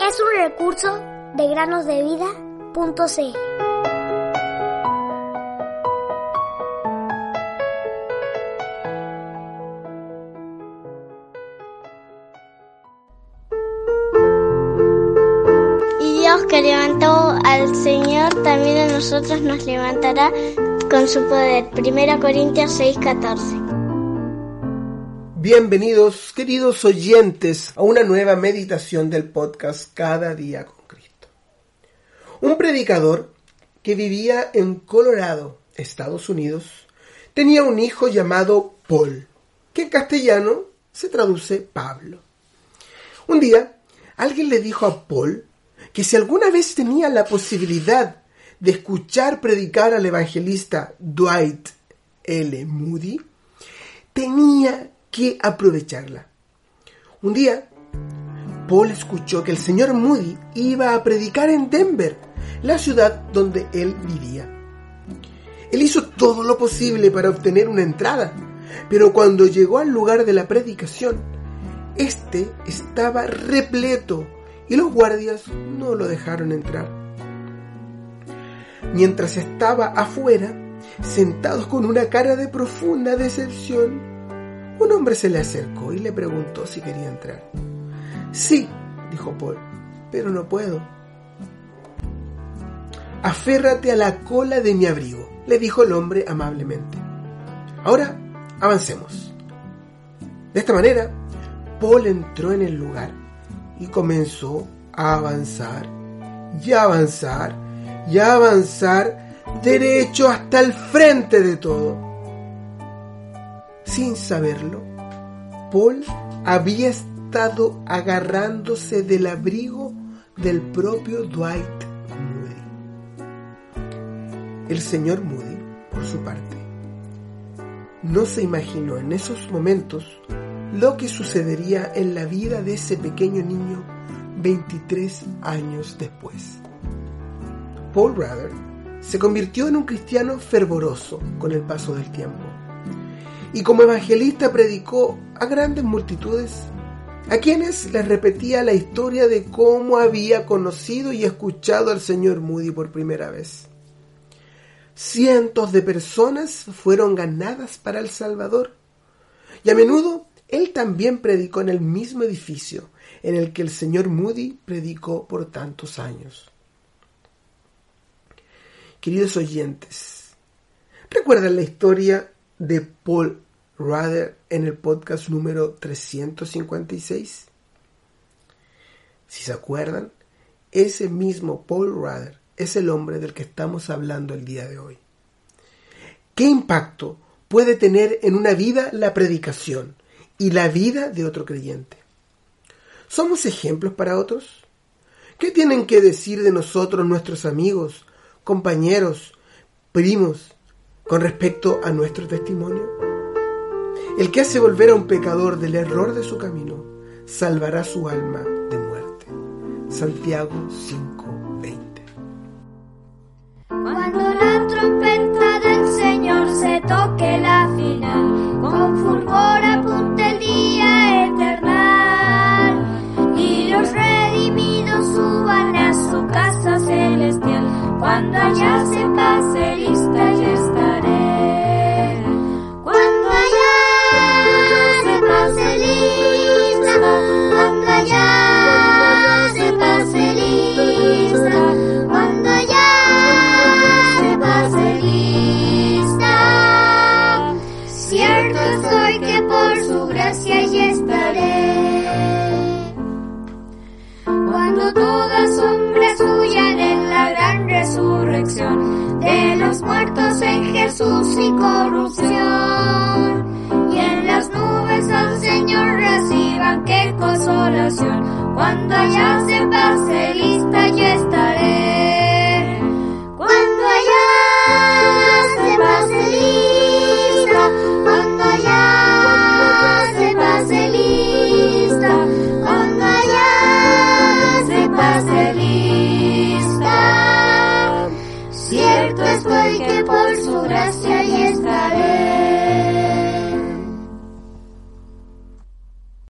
Es un recurso de granosdevida.cl. Y Dios que levantó al Señor, también a nosotros nos levantará con su poder. Primera Corintios 6:14. Bienvenidos, queridos oyentes, a una nueva meditación del podcast Cada día con Cristo. Un predicador que vivía en Colorado, Estados Unidos, tenía un hijo llamado Paul, que en castellano se traduce Pablo. Un día, alguien le dijo a Paul que si alguna vez tenía la posibilidad de escuchar predicar al evangelista Dwight L. Moody, tenía aprovecharla. Un día, Paul escuchó que el señor Moody iba a predicar en Denver, la ciudad donde él vivía. Él hizo todo lo posible para obtener una entrada, pero cuando llegó al lugar de la predicación, este estaba repleto y los guardias no lo dejaron entrar. Mientras estaba afuera, sentados con una cara de profunda decepción, un hombre se le acercó y le preguntó si quería entrar. Sí, dijo Paul, pero no puedo. Aférrate a la cola de mi abrigo, le dijo el hombre amablemente. Ahora, avancemos. De esta manera, Paul entró en el lugar y comenzó a avanzar y avanzar y avanzar derecho hasta el frente de todo. Sin saberlo, Paul había estado agarrándose del abrigo del propio Dwight Moody. El señor Moody, por su parte, no se imaginó en esos momentos lo que sucedería en la vida de ese pequeño niño 23 años después. Paul Rather se convirtió en un cristiano fervoroso con el paso del tiempo y como evangelista predicó a grandes multitudes a quienes les repetía la historia de cómo había conocido y escuchado al señor Moody por primera vez. Cientos de personas fueron ganadas para el Salvador y a menudo él también predicó en el mismo edificio en el que el señor Moody predicó por tantos años. Queridos oyentes, ¿recuerdan la historia de Paul Rudder en el podcast número 356? Si se acuerdan, ese mismo Paul Rudder es el hombre del que estamos hablando el día de hoy. ¿Qué impacto puede tener en una vida la predicación y la vida de otro creyente? ¿Somos ejemplos para otros? ¿Qué tienen que decir de nosotros nuestros amigos, compañeros, primos, con respecto a nuestro testimonio? El que hace volver a un pecador del error de su camino, salvará su alma de muerte. Santiago 5:20. Cuando la trompeta del Señor se toque la Cuando allá se pase lista yo estaré. Cuando allá se pase lista, cuando allá se pase lista, cuando allá se pase lista. Cierto estoy que por su gracia